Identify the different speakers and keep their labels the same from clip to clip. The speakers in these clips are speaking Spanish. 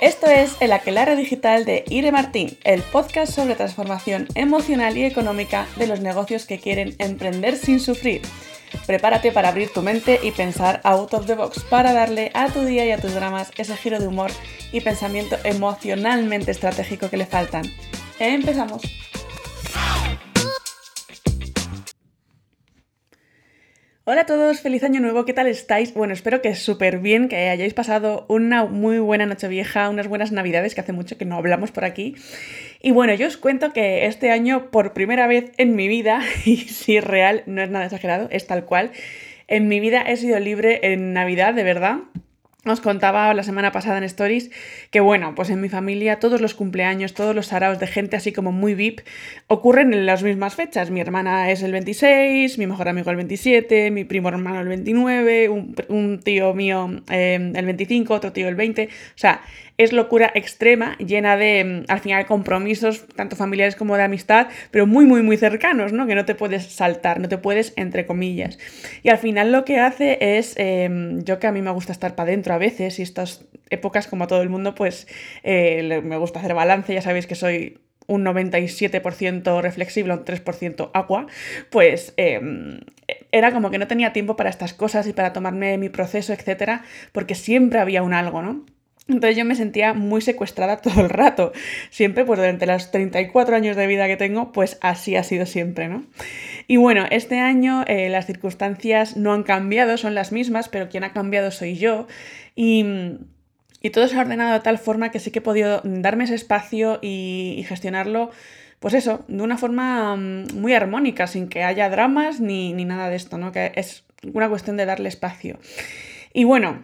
Speaker 1: Esto es El Aquelarre Digital de Ire Martín, el podcast sobre transformación emocional y económica de los negocios que quieren emprender sin sufrir. Prepárate para abrir tu mente y pensar out of the box para darle a tu día y a tus dramas ese giro de humor y pensamiento emocionalmente estratégico que le faltan. Empezamos. Hola a todos, feliz año nuevo, ¿qué tal estáis? Bueno, espero que súper bien, que hayáis pasado una muy buena noche vieja, unas buenas navidades, que hace mucho que no hablamos por aquí. Y bueno, yo os cuento que este año, por primera vez en mi vida, y si es real, no es nada exagerado, es tal cual, en mi vida he sido libre en Navidad, de verdad. Os contaba la semana pasada en Stories que, bueno, pues en mi familia todos los cumpleaños, todos los saraos de gente así como muy VIP ocurren en las mismas fechas. Mi hermana es el 26, mi mejor amigo el 27, mi primo hermano el 29, un, tío mío eh, el 25, otro tío el 20. O sea, es locura extrema, llena de, mm, al final, compromisos, tanto familiares como de amistad, pero muy, muy, muy cercanos, ¿no? Que no te puedes saltar, no te puedes, entre comillas. Y al final lo que hace es, em, yo que a mí me gusta estar para adentro a veces, y estas épocas, como todo el mundo, pues eh, me gusta hacer balance, ya sabéis que soy un 97% reflexible, un 3% agua, pues em, era como que no tenía tiempo para estas cosas y para tomarme mi proceso, etcétera, porque siempre había un algo, ¿no? Entonces yo me sentía muy secuestrada todo el rato. Siempre, pues durante los 34 años de vida que tengo, pues así ha sido siempre, ¿no? Y bueno, este año eh, las circunstancias no han cambiado, son las mismas, pero quien ha cambiado soy yo. Y, todo se ha ordenado de tal forma que sí que he podido darme ese espacio y, gestionarlo, pues eso, de una forma mm, muy armónica, sin que haya dramas ni, ni nada de esto, ¿no? Que es una cuestión de darle espacio. Y bueno,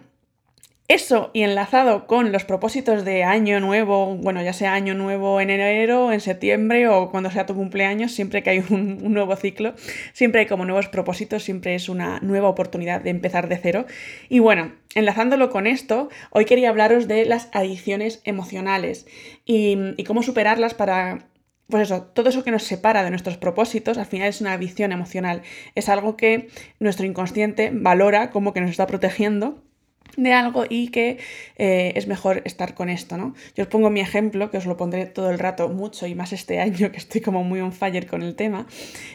Speaker 1: eso y enlazado con los propósitos de año nuevo, bueno, ya sea año nuevo en enero, en septiembre o cuando sea tu cumpleaños, siempre que hay un, nuevo ciclo, siempre hay como nuevos propósitos, siempre es una nueva oportunidad de empezar de cero. Y bueno, enlazándolo con esto, hoy quería hablaros de las adicciones emocionales y, y cómo superarlas para pues eso, todo eso que nos separa de nuestros propósitos al final es una adicción emocional. Es algo que nuestro inconsciente valora como que nos está protegiendo de algo y que eh, es mejor estar con esto, ¿no? Yo os pongo mi ejemplo, que os lo pondré todo el rato mucho y más este año que estoy como muy on fire con el tema,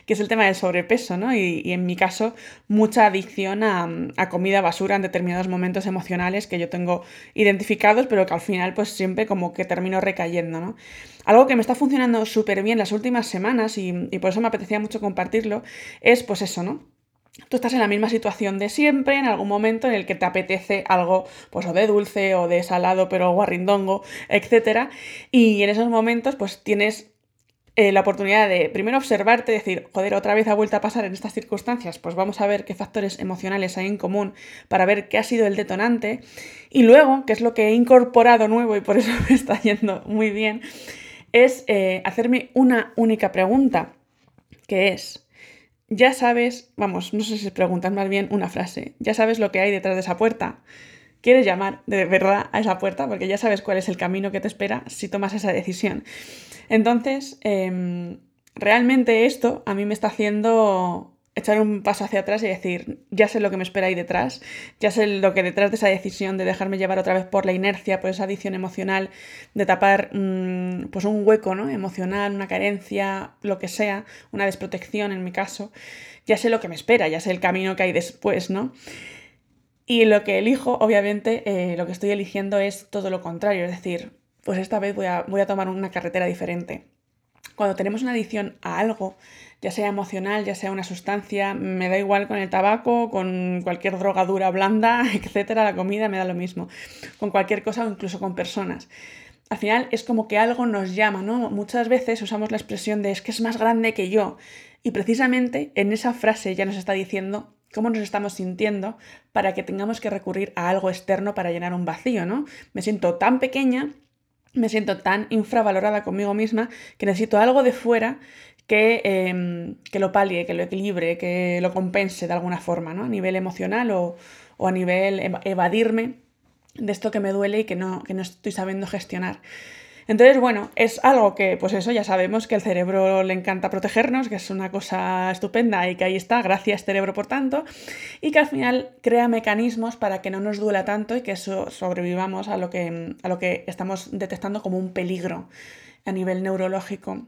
Speaker 1: que es el tema del sobrepeso, ¿no? Y, en mi caso, mucha adicción a, a, comida basura en determinados momentos emocionales que yo tengo identificados, pero que al final pues siempre como que termino recayendo, ¿no? Algo que me está funcionando súper bien las últimas semanas y, y por eso me apetecía mucho compartirlo, es pues eso, ¿no? Tú estás en la misma situación de siempre, en algún momento en el que te apetece algo, pues o de dulce o de salado, pero guarrindongo, etc. Y en esos momentos, pues tienes eh, la oportunidad de primero observarte, decir, joder, otra vez ha vuelto a pasar en estas circunstancias, pues vamos a ver qué factores emocionales hay en común para ver qué ha sido el detonante. Y luego, que es lo que he incorporado nuevo y por eso me está yendo muy bien, es eh, hacerme una única pregunta, que es, ya sabes, vamos, no sé si preguntas más bien una frase, ya sabes lo que hay detrás de esa puerta. ¿Quieres llamar de verdad a esa puerta? Porque ya sabes cuál es el camino que te espera si tomas esa decisión. Entonces, em, realmente esto a mí me está haciendo echar un paso hacia atrás y decir, ya sé lo que me espera ahí detrás, ya sé lo que detrás de esa decisión de dejarme llevar otra vez por la inercia, por esa adicción emocional, de tapar mm, pues un hueco ¿no? emocional, una carencia, lo que sea, una desprotección en mi caso, ya sé lo que me espera, ya sé el camino que hay después, ¿no? Y lo que elijo, obviamente, eh, lo que estoy eligiendo es todo lo contrario, es decir, pues esta vez voy a, voy a tomar una carretera diferente. Cuando tenemos una adicción a algo, ya sea emocional, ya sea una sustancia, me da igual con el tabaco, con cualquier drogadura blanda, etcétera, la comida me da lo mismo, con cualquier cosa o incluso con personas. Al final es como que algo nos llama, ¿no? Muchas veces usamos la expresión de es que es más grande que yo. Y precisamente en esa frase ya nos está diciendo cómo nos estamos sintiendo para que tengamos que recurrir a algo externo para llenar un vacío, ¿no? Me siento tan pequeña, me siento tan infravalorada conmigo misma que necesito algo de fuera Em, que, lo palie, que lo equilibre, que lo compense de alguna forma, ¿no? A nivel emocional o, a nivel evadirme de esto que me duele y que no, que no estoy sabiendo gestionar. Entonces, bueno, es algo que, pues eso, ya sabemos que el cerebro le encanta protegernos, que es una cosa estupenda y que ahí está, gracias cerebro por tanto, y que al final crea mecanismos para que no nos duela tanto y que sobrevivamos a lo que, a lo que estamos detectando como un peligro a nivel neurológico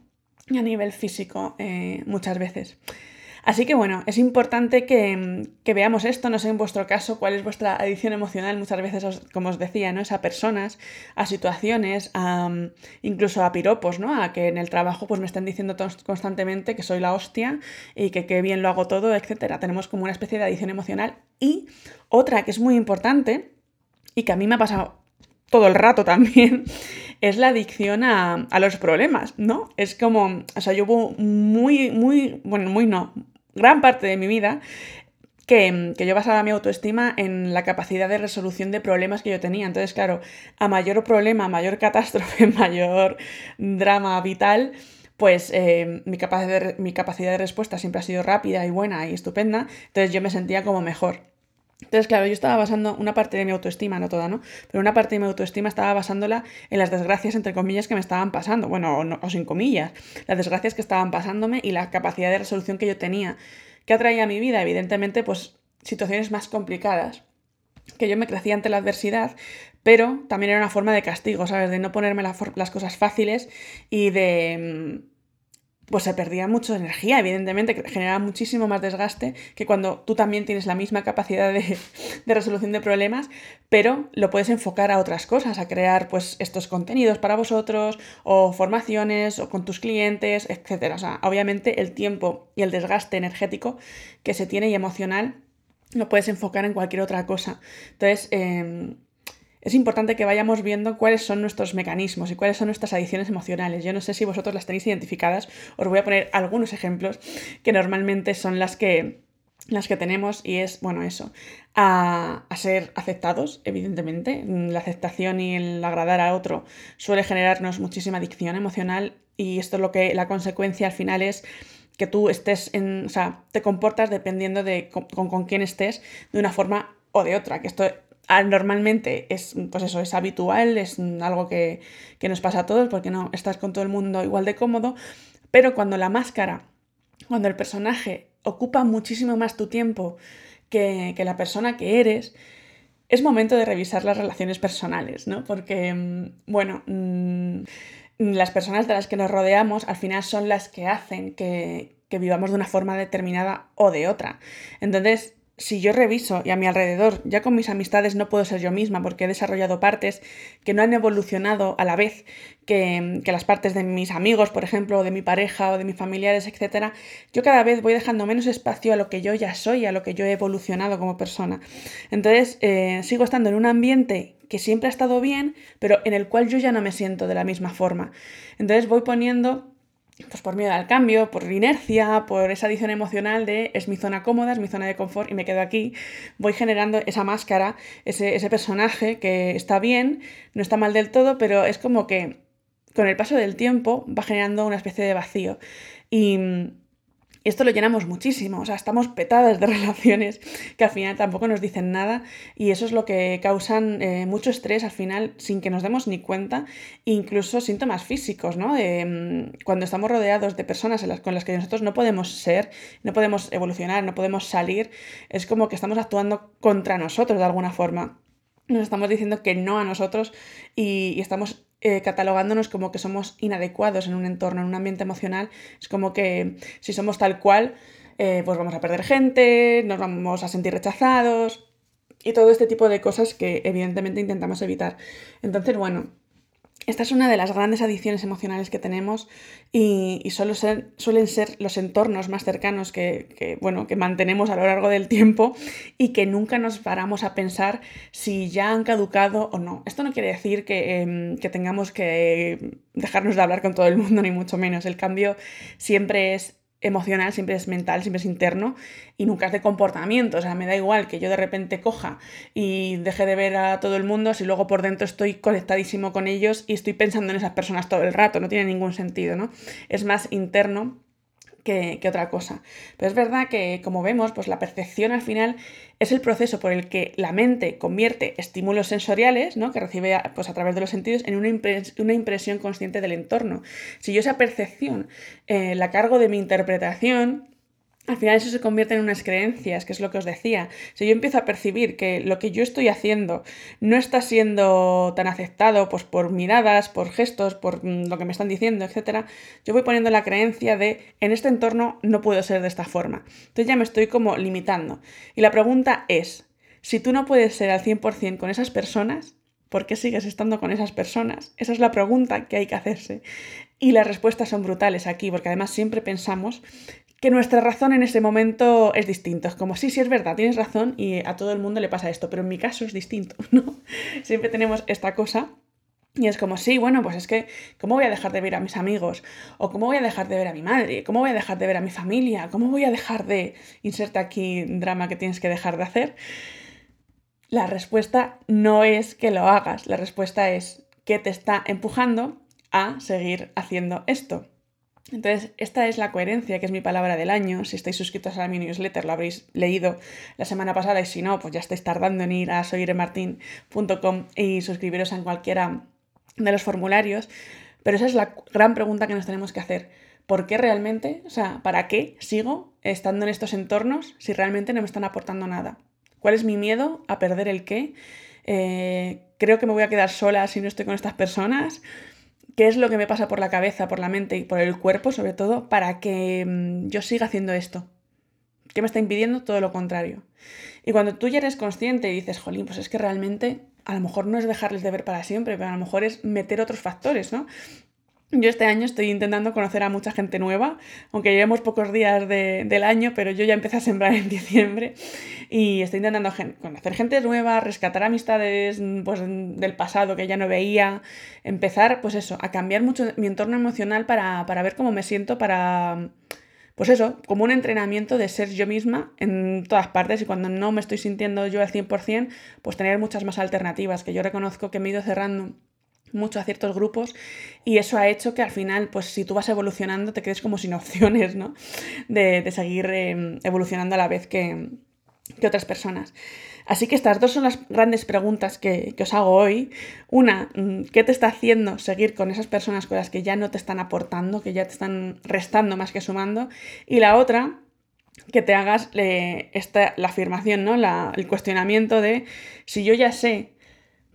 Speaker 1: y a nivel físico eh, muchas veces. Así que bueno, es importante que, veamos esto, no sé en vuestro caso cuál es vuestra adicción emocional, muchas veces, como os decía, ¿no? Es a personas, a situaciones, incluso a piropos, ¿no? A que en el trabajo pues me estén diciendo constantemente que soy la hostia y que qué bien lo hago todo, etc. Tenemos como una especie de adicción emocional. Y otra que es muy importante y que a mí me ha pasado todo el rato también, es la adicción a, los problemas, ¿no? Es como, o sea, yo hubo muy, muy, bueno, muy no, gran parte de mi vida que, yo basaba mi autoestima en la capacidad de resolución de problemas que yo tenía. Entonces, claro, a mayor problema, mayor catástrofe, mayor drama vital, pues eh, mi, capacidad de, mi capacidad de respuesta siempre ha sido rápida y buena y estupenda. Entonces yo me sentía como mejor. Entonces, claro, yo estaba basando una parte de mi autoestima, no toda, ¿no? Pero una parte de mi autoestima estaba basándola en las desgracias, entre comillas, que me estaban pasando. Bueno, o, o sin comillas. Las desgracias que estaban pasándome y la capacidad de resolución que yo tenía. ¿Qué atraía a mi vida? Evidentemente, pues situaciones más complicadas, que yo me crecía ante la adversidad, pero también era una forma de castigo, ¿sabes? De no ponerme las cosas fáciles y de mm, pues se perdía mucha energía, evidentemente, que generaba muchísimo más desgaste que cuando tú también tienes la misma capacidad de, resolución de problemas, pero lo puedes enfocar a otras cosas, a crear pues estos contenidos para vosotros, o formaciones, o con tus clientes, etc. O sea, obviamente el tiempo y el desgaste energético que se tiene y emocional lo puedes enfocar en cualquier otra cosa. Entonces, em, es importante que vayamos viendo cuáles son nuestros mecanismos y cuáles son nuestras adicciones emocionales. Yo no sé si vosotros las tenéis identificadas, os voy a poner algunos ejemplos que normalmente son las que, las que tenemos y es, bueno, eso, a, ser aceptados, evidentemente. La aceptación y el agradar a otro suele generarnos muchísima adicción emocional y esto es lo que la consecuencia al final es que tú estés en, o sea, te comportas dependiendo de con, con quién estés de una forma o de otra, que esto normalmente es, pues eso, es habitual, es algo que, nos pasa a todos porque no estás con todo el mundo igual de cómodo, pero cuando la máscara, cuando el personaje ocupa muchísimo más tu tiempo que, la persona que eres, es momento de revisar las relaciones personales, ¿no? Porque, mm, bueno, mm, las personas de las que nos rodeamos al final son las que hacen que, que vivamos de una forma determinada o de otra. Entonces, si yo reviso y a mi alrededor, ya con mis amistades no puedo ser yo misma porque he desarrollado partes que no han evolucionado a la vez que, las partes de mis amigos, por ejemplo, o de mi pareja o de mis familiares, etc., yo cada vez voy dejando menos espacio a lo que yo ya soy, a lo que yo he evolucionado como persona. Entonces, eh, sigo estando en un ambiente que siempre ha estado bien, pero en el cual yo ya no me siento de la misma forma. Entonces voy poniendo pues por miedo al cambio, por inercia, por esa adición emocional de es mi zona cómoda, es mi zona de confort y me quedo aquí, voy generando esa máscara, ese, ese personaje que está bien, no está mal del todo, pero es como que con el paso del tiempo va generando una especie de vacío. Y esto lo llenamos muchísimo, o sea, estamos petadas de relaciones que al final tampoco nos dicen nada y eso es lo que causan eh, mucho estrés al final sin que nos demos ni cuenta, incluso síntomas físicos, ¿no? Mm, cuando estamos rodeados de personas con las que nosotros no podemos ser, no podemos evolucionar, no podemos salir, es como que estamos actuando contra nosotros de alguna forma. Nos estamos diciendo que no a nosotros y estamos eh, catalogándonos como que somos inadecuados en un entorno, en un ambiente emocional. Es como que si somos tal cual, eh, pues vamos a perder gente, nos vamos a sentir rechazados y todo este tipo de cosas que evidentemente intentamos evitar. Entonces, bueno, esta es una de las grandes adicciones emocionales que tenemos y, solo suelen ser los entornos más cercanos que, bueno, que mantenemos a lo largo del tiempo y que nunca nos paramos a pensar si ya han caducado o no. Esto no quiere decir que, em, que tengamos que dejarnos de hablar con todo el mundo, ni mucho menos. El cambio siempre es emocional, siempre es mental, siempre es interno y nunca es de comportamiento. O sea, me da igual que yo de repente coja y deje de ver a todo el mundo si luego por dentro estoy conectadísimo con ellos y estoy pensando en esas personas todo el rato. No tiene ningún sentido, ¿no? Es más interno que, otra cosa. Pero es verdad que, como vemos, pues la percepción al final es el proceso por el que la mente convierte estímulos sensoriales, ¿no? que recibe pues, a través de los sentidos, en una, una impresión consciente del entorno. Si yo esa percepción eh, la cargo de mi interpretación, al final eso se convierte en unas creencias, que es lo que os decía. Si yo empiezo a percibir que lo que yo estoy haciendo no está siendo tan aceptado pues, por miradas, por gestos, por mm, lo que me están diciendo, etc., yo voy poniendo la creencia de en este entorno no puedo ser de esta forma. Entonces ya me estoy como limitando. Y la pregunta es, si tú no puedes ser al 100% con esas personas, ¿por qué sigues estando con esas personas? Esa es la pregunta que hay que hacerse. Y las respuestas son brutales aquí, porque además siempre pensamos que nuestra razón en ese momento es distinto. Es como, sí, sí, es verdad, tienes razón y a todo el mundo le pasa esto, pero en mi caso es distinto, ¿no? Siempre tenemos esta cosa y es como, sí, bueno, pues es que, ¿cómo voy a dejar de ver a mis amigos? ¿O cómo voy a dejar de ver a mi madre? ¿Cómo voy a dejar de ver a mi familia? ¿Cómo voy a dejar de... Inserta aquí drama que tienes que dejar de hacer. La respuesta no es que lo hagas, la respuesta es que te está empujando a seguir haciendo esto. Entonces, esta es la coherencia, que es mi palabra del año. Si estáis suscritos a mi newsletter, lo habréis leído la semana pasada y si no, pues ya estáis tardando en ir a soyremartin.com y suscribiros en cualquiera de los formularios. Pero esa es la gran pregunta que nos tenemos que hacer. ¿Por qué realmente, o sea, para qué sigo estando en estos entornos si realmente no me están aportando nada? ¿Cuál es mi miedo a perder el qué? Eh, creo que me voy a quedar sola si no estoy con estas personas qué es lo que me pasa por la cabeza, por la mente y por el cuerpo, sobre todo, para que mm, yo siga haciendo esto. ¿Qué me está impidiendo? Todo lo contrario. Y cuando tú ya eres consciente y dices, jolín, pues es que realmente a lo mejor no es dejarles de ver para siempre, pero a lo mejor es meter otros factores, ¿no? Yo este año estoy intentando conocer a mucha gente nueva, aunque llevemos pocos días del año, pero yo ya empecé a sembrar en diciembre y estoy intentando conocer gente nueva, rescatar amistades pues, del pasado que ya no veía, empezar, pues eso, a cambiar mucho mi entorno emocional para, para ver cómo me siento, para, pues eso, como un entrenamiento de ser yo misma en todas partes y cuando no me estoy sintiendo yo al 100%, pues tener muchas más alternativas, que yo reconozco que me he ido cerrando mucho a ciertos grupos y eso ha hecho que al final, pues si tú vas evolucionando, te quedes como sin opciones, ¿no? De, seguir em, evolucionando a la vez que, otras personas. Así que estas dos son las grandes preguntas que, que, os hago hoy. Una, mm, ¿qué te está haciendo seguir con esas personas con las que ya no te están aportando, que ya te están restando más que sumando? Y la otra, que te hagas esta, la afirmación, ¿no? La, el cuestionamiento de si yo ya sé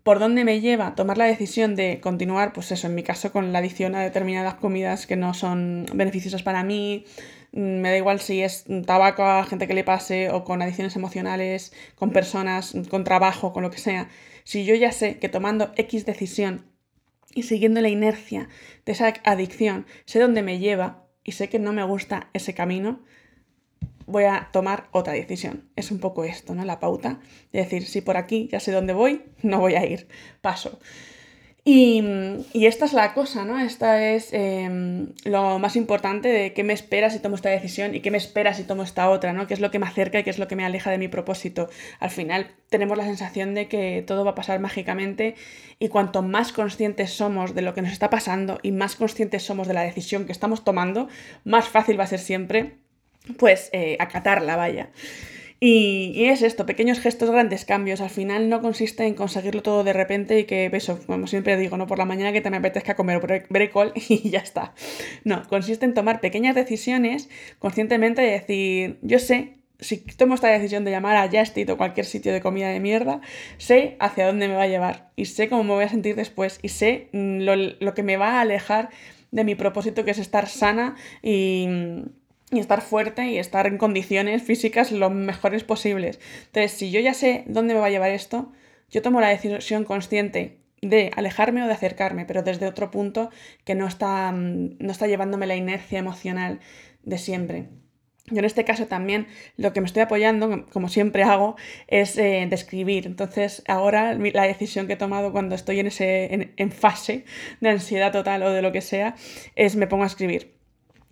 Speaker 1: por dónde me lleva tomar la decisión de continuar, pues eso, en mi caso, con la adicción a determinadas comidas que no son beneficiosas para mí. Mm, me da igual si es tabaco a gente que le pase o con adicciones emocionales, con personas, con trabajo, con lo que sea. Si yo ya sé que tomando X decisión y siguiendo la inercia de esa adicción, sé dónde me lleva y sé que no me gusta ese camino, voy a tomar otra decisión. Es un poco esto, ¿no? La pauta. Es decir, si por aquí ya sé dónde voy, no voy a ir. Paso. Y, esta es la cosa, ¿no? Esta es em, lo más importante de qué me espera si tomo esta decisión y qué me espera si tomo esta otra, ¿no? ¿Qué es lo que me acerca y qué es lo que me aleja de mi propósito? Al final tenemos la sensación de que todo va a pasar mágicamente y cuanto más conscientes somos de lo que nos está pasando y más conscientes somos de la decisión que estamos tomando, más fácil va a ser siempre pues eh, acatarla, vaya. Y, es esto, pequeños gestos, grandes cambios. Al final no consiste en conseguirlo todo de repente y que, eso, como siempre digo, no por la mañana que te me apetezca comer brécol y ya está. No, consiste en tomar pequeñas decisiones conscientemente y decir, yo sé, si tomo esta decisión de llamar a Justit o cualquier sitio de comida de mierda, sé hacia dónde me va a llevar y sé cómo me voy a sentir después y sé mm, lo, lo que me va a alejar de mi propósito que es estar sana y y estar fuerte y estar en condiciones físicas lo mejores posibles. Entonces, si yo ya sé dónde me va a llevar esto, yo tomo la decisión consciente de alejarme o de acercarme, pero desde otro punto que no está, mm, no está llevándome la inercia emocional de siempre. Yo en este caso también lo que me estoy apoyando, como siempre hago, es eh, describir. Entonces ahora la decisión que he tomado cuando estoy en, ese, en fase de ansiedad total o de lo que sea, es me pongo a escribir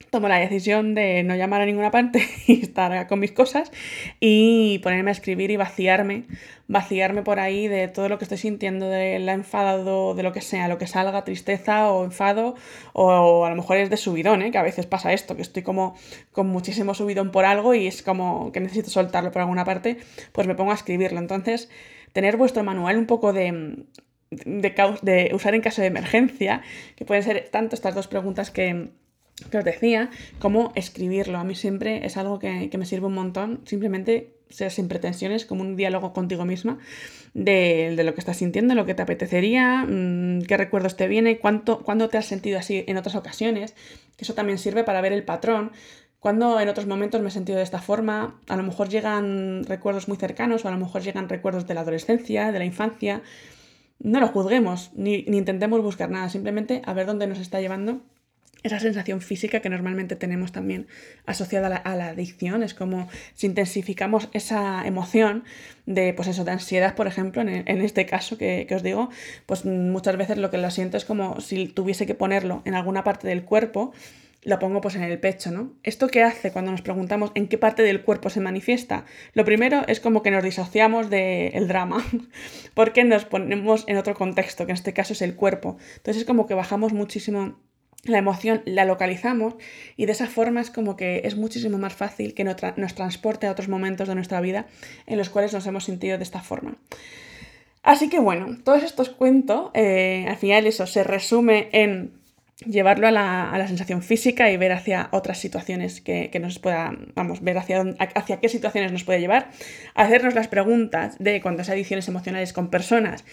Speaker 1: tomo la decisión de no llamar a ninguna parte y estar con mis cosas y ponerme a escribir y vaciarme, vaciarme por ahí de todo lo que estoy sintiendo, de la enfadado, de lo que sea, lo que salga, tristeza o enfado, o, a lo mejor es de subidón, ¿eh? que a veces pasa esto, que estoy como con muchísimo subidón por algo y es como que necesito soltarlo por alguna parte, pues me pongo a escribirlo. Entonces, tener vuestro manual un poco de, de, de usar en caso de emergencia, que pueden ser tanto estas dos preguntas que que os decía, cómo escribirlo. A mí siempre es algo que, me sirve un montón, simplemente ser sin pretensiones, como un diálogo contigo misma de, lo que estás sintiendo, lo que te apetecería, mm, qué recuerdos te viene, cuánto, cuándo te has sentido así en otras ocasiones, que eso también sirve para ver el patrón. Cuando en otros momentos me he sentido de esta forma, a lo mejor llegan recuerdos muy cercanos o a lo mejor llegan recuerdos de la adolescencia, de la infancia. No lo juzguemos, ni, ni intentemos buscar nada, simplemente a ver dónde nos está llevando esa sensación física que normalmente tenemos también asociada a la, adicción. Es como si intensificamos esa emoción de, pues eso, de ansiedad, por ejemplo, en, este caso que, os digo, pues muchas veces lo que lo siento es como si tuviese que ponerlo en alguna parte del cuerpo, lo pongo pues en el pecho, ¿no? ¿Esto qué hace cuando nos preguntamos en qué parte del cuerpo se manifiesta? Lo primero es como que nos disociamos del drama, porque nos ponemos en otro contexto, que en este caso es el cuerpo. Entonces es como que bajamos muchísimo la emoción la localizamos y de esa forma es como que es muchísimo más fácil que nos transporte a otros momentos de nuestra vida en los cuales nos hemos sentido de esta forma. Así que bueno, todos estos cuentos, eh, al final eso se resume en llevarlo a la, sensación física y ver hacia otras situaciones que, nos pueda, vamos, ver hacia, hacia qué situaciones nos puede llevar, hacernos las preguntas de cuántas adicciones emocionales con personas,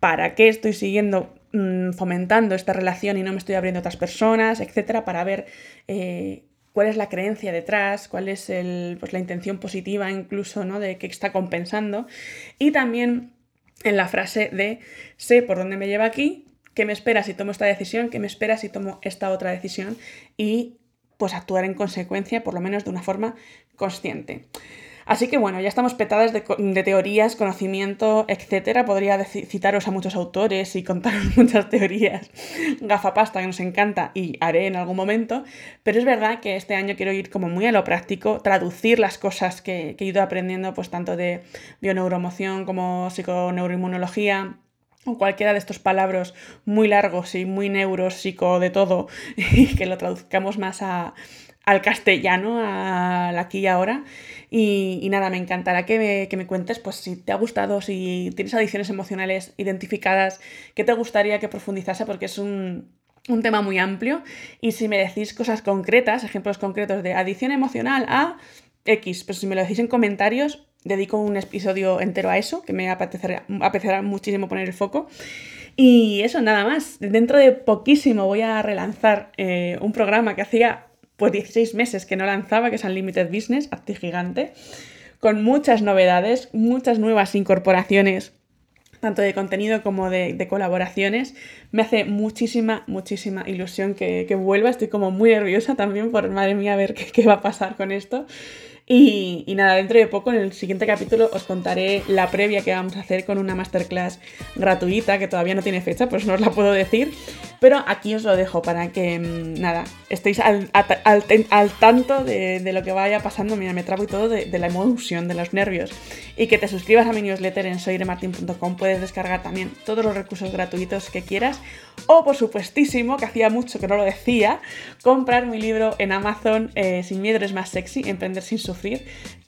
Speaker 1: para qué estoy siguiendo Mm, fomentando esta relación y no me estoy abriendo a otras personas, etcétera, para ver eh, cuál es la creencia detrás, cuál es el, pues, la intención positiva incluso ¿no? de que está compensando. Y también en la frase de sé por dónde me lleva aquí, qué me espera si tomo esta decisión, qué me espera si tomo esta otra decisión y pues actuar en consecuencia, por lo menos de una forma consciente. Así que bueno, ya estamos petadas de, teorías, conocimiento, etcétera. Podría citaros a muchos autores y contaros muchas teorías gafapasta que nos encanta y haré en algún momento, pero es verdad que este año quiero ir como muy a lo práctico, traducir las cosas que, he ido aprendiendo, pues tanto de bioneuromoción como psiconeuroinmunología, o cualquiera de estos palabras muy largos y muy neuropsico de todo, y que lo traduzcamos más a, al castellano, al aquí y ahora. Y, nada, me encantará que me, cuentes pues, si te ha gustado, si tienes adicciones emocionales identificadas, qué te gustaría que profundizase, porque es un, tema muy amplio. Y si me decís cosas concretas, ejemplos concretos de adicción emocional a X, pues si me lo decís en comentarios, dedico un episodio entero a eso, que me apetecerá, apetecerá muchísimo poner el foco. Y eso, nada más. Dentro de poquísimo voy a relanzar eh, un programa que hacía pues 16 meses que no lanzaba, que es Unlimited Business, Acti Gigante, con muchas novedades, muchas nuevas incorporaciones, tanto de contenido como de, colaboraciones. Me hace muchísima, muchísima ilusión que, vuelva. Estoy como muy nerviosa también por, madre mía, a ver qué va a pasar con esto. Y, nada, dentro de poco, en el siguiente capítulo, os contaré la previa que vamos a hacer con una masterclass gratuita, que todavía no tiene fecha, pues no os la puedo decir. Pero aquí os lo dejo para que, mm, nada, estéis al, tanto de, lo que vaya pasando. Mira, me trabo y todo de, la emoción, de los nervios. Y que te suscribas a mi newsletter en soiremartin.com. Puedes descargar también todos los recursos gratuitos que quieras. O, por supuestísimo, que hacía mucho que no lo decía, comprar mi libro en Amazon, eh, Sin miedo es más sexy, Emprender sin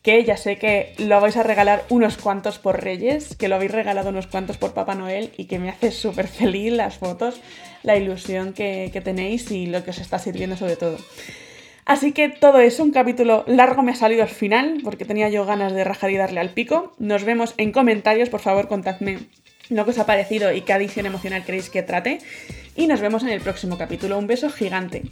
Speaker 1: que ya sé que lo vais a regalar unos cuantos por Reyes, que lo habéis regalado unos cuantos por Papá Noel y que me hace súper feliz las fotos, la ilusión que, tenéis y lo que os está sirviendo sobre todo. Así que todo eso, un capítulo largo me ha salido al final porque tenía yo ganas de rajar y darle al pico. Nos vemos en comentarios, por favor contadme lo que os ha parecido y qué adicción emocional queréis que trate. Y nos vemos en el próximo capítulo. Un beso gigante.